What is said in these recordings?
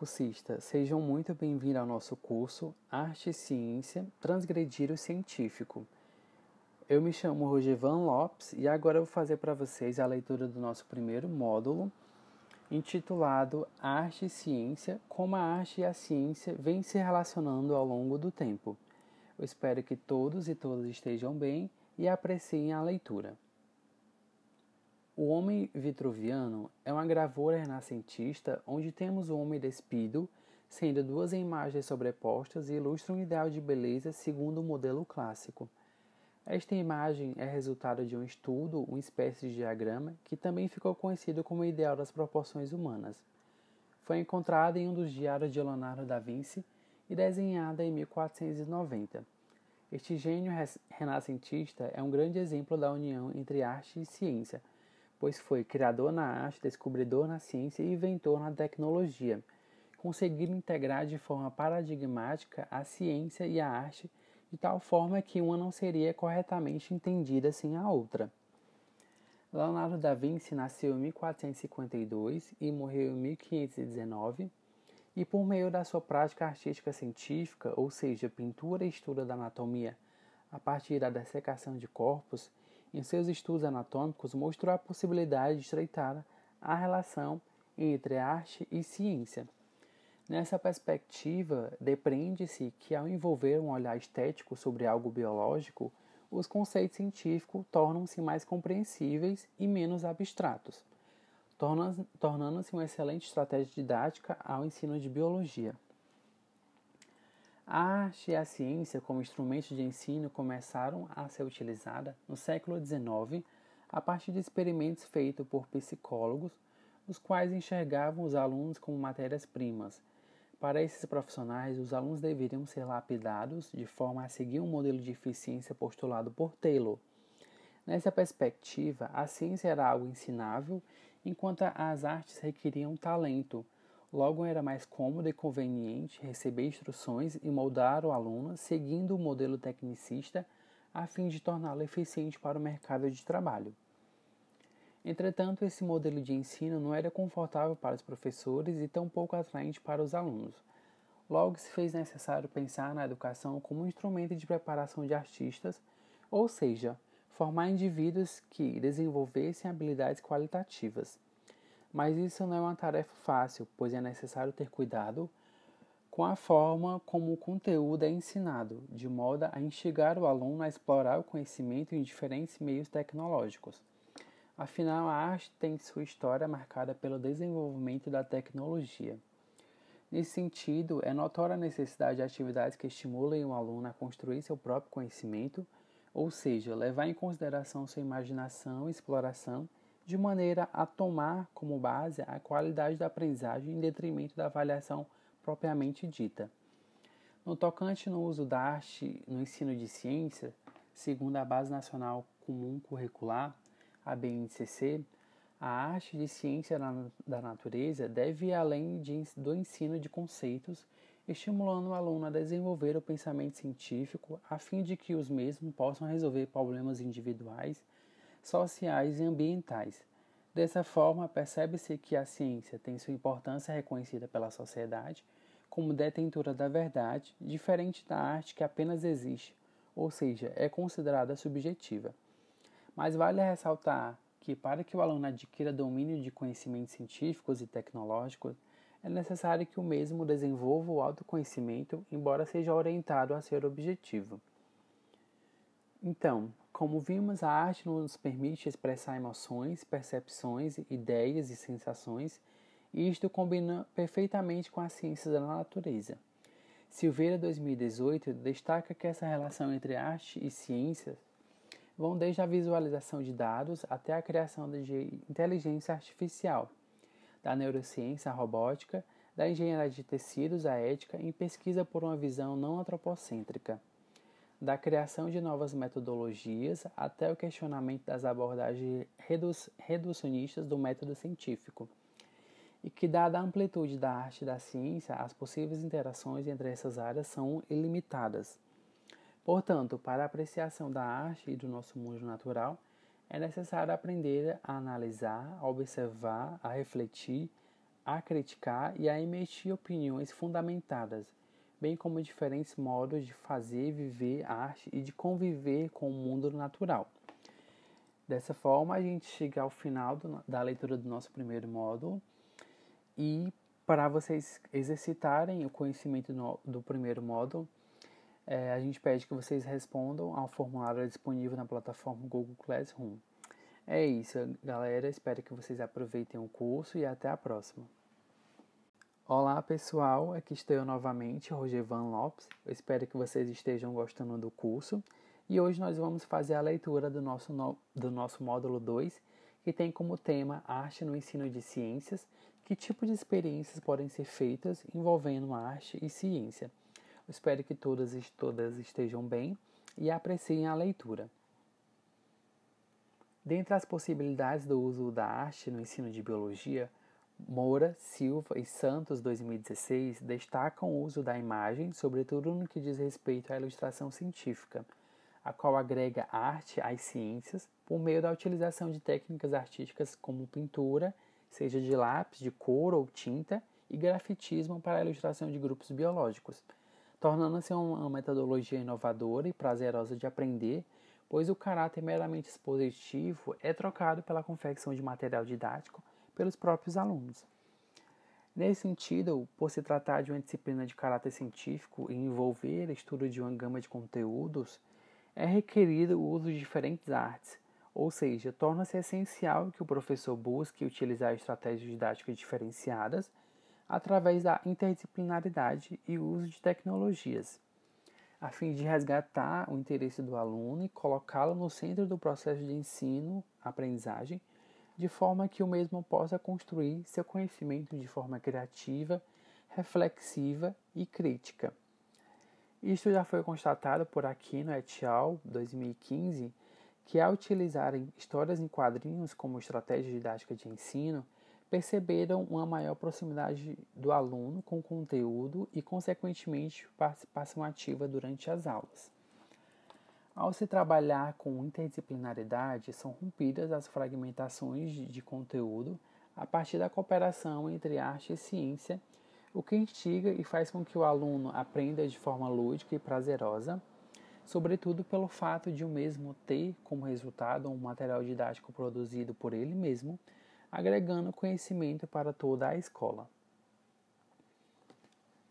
cursistas, sejam muito bem-vindos ao nosso curso Arte e Ciência Transgredir o Científico. Eu me chamo Rogevan Lopes e agora eu vou fazer para vocês a leitura do nosso primeiro módulo, intitulado Arte e Ciência, como a arte e a ciência vêm se relacionando ao longo do tempo. Eu espero que todos e todas estejam bem e apreciem a leitura. O Homem Vitruviano é uma gravura renascentista onde temos o homem despido, sendo duas imagens sobrepostas e ilustra um ideal de beleza segundo o modelo clássico. Esta imagem é resultado de um estudo, uma espécie de diagrama, que também ficou conhecido como ideal das proporções humanas. Foi encontrada em um dos diários de Leonardo da Vinci e desenhada em 1490. Este gênio renascentista é um grande exemplo da união entre arte e ciência, pois foi criador na arte, descobridor na ciência e inventor na tecnologia, conseguindo integrar de forma paradigmática a ciência e a arte de tal forma que uma não seria corretamente entendida sem a outra. Leonardo da Vinci nasceu em 1452 e morreu em 1519, e por meio da sua prática artística científica, ou seja, pintura e estudo da anatomia, a partir da dessecação de corpos, em seus estudos anatômicos, mostrou a possibilidade de estreitar a relação entre arte e ciência. Nessa perspectiva, depreende-se que, ao envolver um olhar estético sobre algo biológico, os conceitos científicos tornam-se mais compreensíveis e menos abstratos, tornando-se uma excelente estratégia didática ao ensino de biologia. A arte e a ciência como instrumentos de ensino começaram a ser utilizadas no século XIX a partir de experimentos feitos por psicólogos, os quais enxergavam os alunos como matérias-primas. Para esses profissionais, os alunos deveriam ser lapidados de forma a seguir um modelo de eficiência postulado por Taylor. Nessa perspectiva, a ciência era algo ensinável, enquanto as artes requeriam talento Logo, era mais cômodo e conveniente receber instruções e moldar o aluno seguindo o modelo tecnicista a fim de torná-lo eficiente para o mercado de trabalho. Entretanto, esse modelo de ensino não era confortável para os professores e tampouco atraente para os alunos. Logo, se fez necessário pensar na educação como um instrumento de preparação de artistas, ou seja, formar indivíduos que desenvolvessem habilidades qualitativas. Mas isso não é uma tarefa fácil, pois é necessário ter cuidado com a forma como o conteúdo é ensinado, de modo a instigar o aluno a explorar o conhecimento em diferentes meios tecnológicos. Afinal, a arte tem sua história marcada pelo desenvolvimento da tecnologia. Nesse sentido, é notória a necessidade de atividades que estimulem o aluno a construir seu próprio conhecimento, ou seja, levar em consideração sua imaginação e exploração de maneira a tomar como base a qualidade da aprendizagem em detrimento da avaliação propriamente dita. No tocante no uso da arte no ensino de ciência, segundo a Base Nacional Comum Curricular, a BNCC, a arte de ciência da natureza deve ir além de, do ensino de conceitos, estimulando o aluno a desenvolver o pensamento científico a fim de que os mesmos possam resolver problemas individuais sociais e ambientais. Dessa forma, percebe-se que a ciência tem sua importância reconhecida pela sociedade como detentora da verdade, diferente da arte que apenas existe, ou seja, é considerada subjetiva. Mas vale ressaltar que, para que o aluno adquira domínio de conhecimentos científicos e tecnológicos, é necessário que o mesmo desenvolva o autoconhecimento, embora seja orientado a ser objetivo. Então, como vimos, a arte nos permite expressar emoções, percepções, ideias e sensações, e isto combina perfeitamente com as ciências da natureza. Silveira 2018 destaca que essa relação entre arte e ciência vão desde a visualização de dados até a criação de inteligência artificial, da neurociência à robótica, da engenharia de tecidos à ética em pesquisa por uma visão não antropocêntrica da criação de novas metodologias até o questionamento das abordagens reducionistas do método científico, e que, dada a amplitude da arte e da ciência, as possíveis interações entre essas áreas são ilimitadas. Portanto, para a apreciação da arte e do nosso mundo natural, é necessário aprender a analisar, a observar, a refletir, a criticar e a emitir opiniões fundamentadas, bem como diferentes modos de fazer viver arte e de conviver com o mundo natural. Dessa forma, a gente chega ao final do, da leitura do nosso primeiro módulo e para vocês exercitarem o conhecimento no, do primeiro módulo, é, a gente pede que vocês respondam ao formulário disponível na plataforma Google Classroom. É isso, galera. Espero que vocês aproveitem o curso e até a próxima. Olá, pessoal. Aqui estou eu novamente, Roger Van Lopes. Eu espero que vocês estejam gostando do curso. E hoje nós vamos fazer a leitura do nosso, no, do nosso módulo 2, que tem como tema Arte no ensino de ciências. Que tipo de experiências podem ser feitas envolvendo arte e ciência? Eu espero que todas e todas estejam bem e apreciem a leitura. Dentre as possibilidades do uso da arte no ensino de biologia, Moura, Silva e Santos 2016 destacam o uso da imagem, sobretudo no que diz respeito à ilustração científica a qual agrega arte às ciências por meio da utilização de técnicas artísticas como pintura, seja de lápis, de cor ou tinta, e grafitismo para a ilustração de grupos biológicos, tornando-se uma metodologia inovadora e prazerosa de aprender, pois o caráter meramente expositivo é trocado pela confecção de material didático pelos próprios alunos. Nesse sentido, por se tratar de uma disciplina de caráter científico e envolver estudo de uma gama de conteúdos, é requerido o uso de diferentes artes, ou seja, torna-se essencial que o professor busque utilizar estratégias didáticas diferenciadas através da interdisciplinaridade e uso de tecnologias, a fim de resgatar o interesse do aluno e colocá-lo no centro do processo de ensino-aprendizagem, de forma que o mesmo possa construir seu conhecimento de forma criativa, reflexiva e crítica. Isto já foi constatado por Aquino et al. 2015, que ao utilizarem histórias em quadrinhos como estratégia didática de ensino, perceberam uma maior proximidade do aluno com o conteúdo e, consequentemente, participação ativa durante as aulas. Ao se trabalhar com interdisciplinaridade, são rompidas as fragmentações de conteúdo a partir da cooperação entre arte e ciência o que instiga e faz com que o aluno aprenda de forma lúdica e prazerosa, sobretudo pelo fato de o mesmo ter como resultado um material didático produzido por ele mesmo, agregando conhecimento para toda a escola.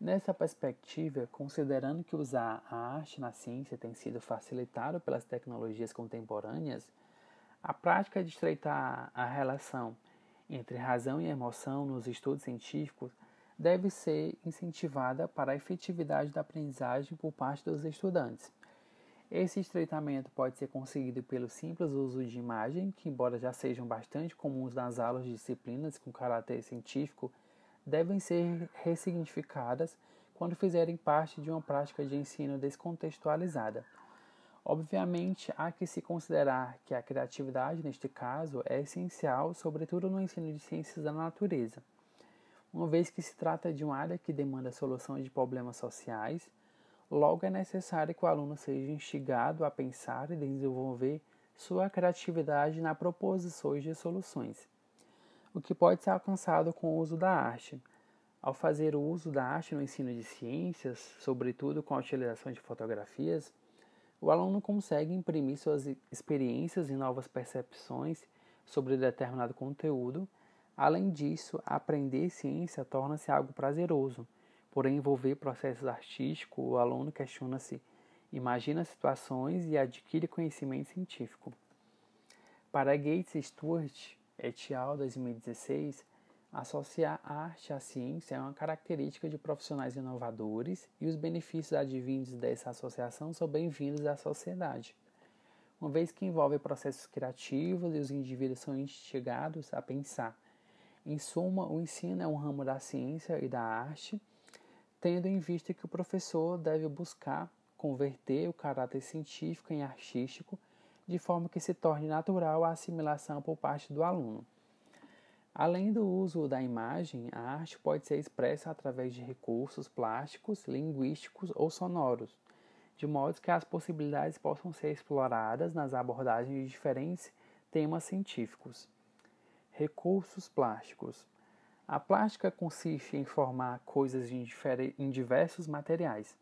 Nessa perspectiva, considerando que usar a arte na ciência tem sido facilitado pelas tecnologias contemporâneas, a prática de estreitar a relação entre razão e emoção nos estudos científicos deve ser incentivada para a efetividade da aprendizagem por parte dos estudantes. Esse estreitamento pode ser conseguido pelo simples uso de imagem, que, embora já sejam bastante comuns nas aulas de disciplinas com caráter científico, devem ser ressignificadas quando fizerem parte de uma prática de ensino descontextualizada. Obviamente, há que se considerar que a criatividade, neste caso, é essencial, sobretudo no ensino de ciências da natureza uma vez que se trata de uma área que demanda solução de problemas sociais, logo é necessário que o aluno seja instigado a pensar e desenvolver sua criatividade na proposições de soluções, o que pode ser alcançado com o uso da arte. Ao fazer o uso da arte no ensino de ciências, sobretudo com a utilização de fotografias, o aluno consegue imprimir suas experiências e novas percepções sobre determinado conteúdo Além disso, aprender ciência torna-se algo prazeroso. Por envolver processos artísticos, o aluno questiona-se, imagina situações e adquire conhecimento científico. Para Gates Stewart et al. 2016, associar arte à ciência é uma característica de profissionais inovadores e os benefícios advindos dessa associação são bem-vindos à sociedade, uma vez que envolve processos criativos e os indivíduos são instigados a pensar em suma, o ensino é um ramo da ciência e da arte, tendo em vista que o professor deve buscar converter o caráter científico em artístico, de forma que se torne natural a assimilação por parte do aluno. Além do uso da imagem, a arte pode ser expressa através de recursos plásticos, linguísticos ou sonoros, de modo que as possibilidades possam ser exploradas nas abordagens de diferentes temas científicos. Recursos plásticos. A plástica consiste em formar coisas em diversos materiais.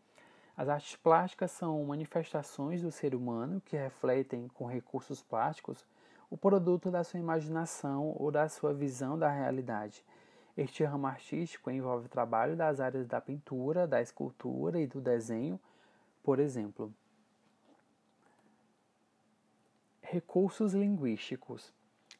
As artes plásticas são manifestações do ser humano que refletem com recursos plásticos o produto da sua imaginação ou da sua visão da realidade. Este ramo artístico envolve o trabalho das áreas da pintura, da escultura e do desenho, por exemplo. Recursos linguísticos.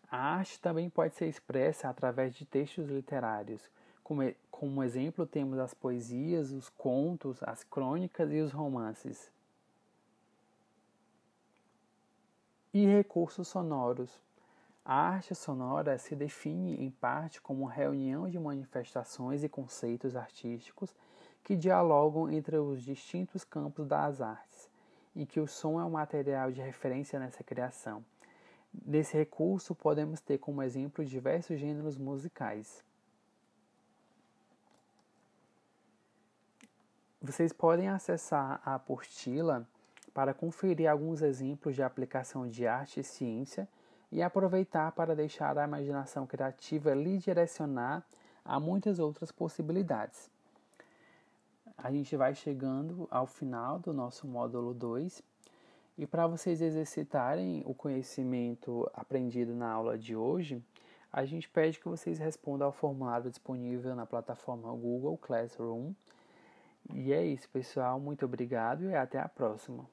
A arte também pode ser expressa através de textos literários. Como, como exemplo, temos as poesias, os contos, as crônicas e os romances. E recursos sonoros. A arte sonora se define, em parte, como reunião de manifestações e conceitos artísticos que dialogam entre os distintos campos das artes, e que o som é um material de referência nessa criação. Desse recurso, podemos ter como exemplo diversos gêneros musicais. Vocês podem acessar a apostila para conferir alguns exemplos de aplicação de arte e ciência e aproveitar para deixar a imaginação criativa lhe direcionar a muitas outras possibilidades. A gente vai chegando ao final do nosso módulo 2 e para vocês exercitarem o conhecimento aprendido na aula de hoje, a gente pede que vocês respondam ao formulário disponível na plataforma Google Classroom. E é isso, pessoal. Muito obrigado e até a próxima.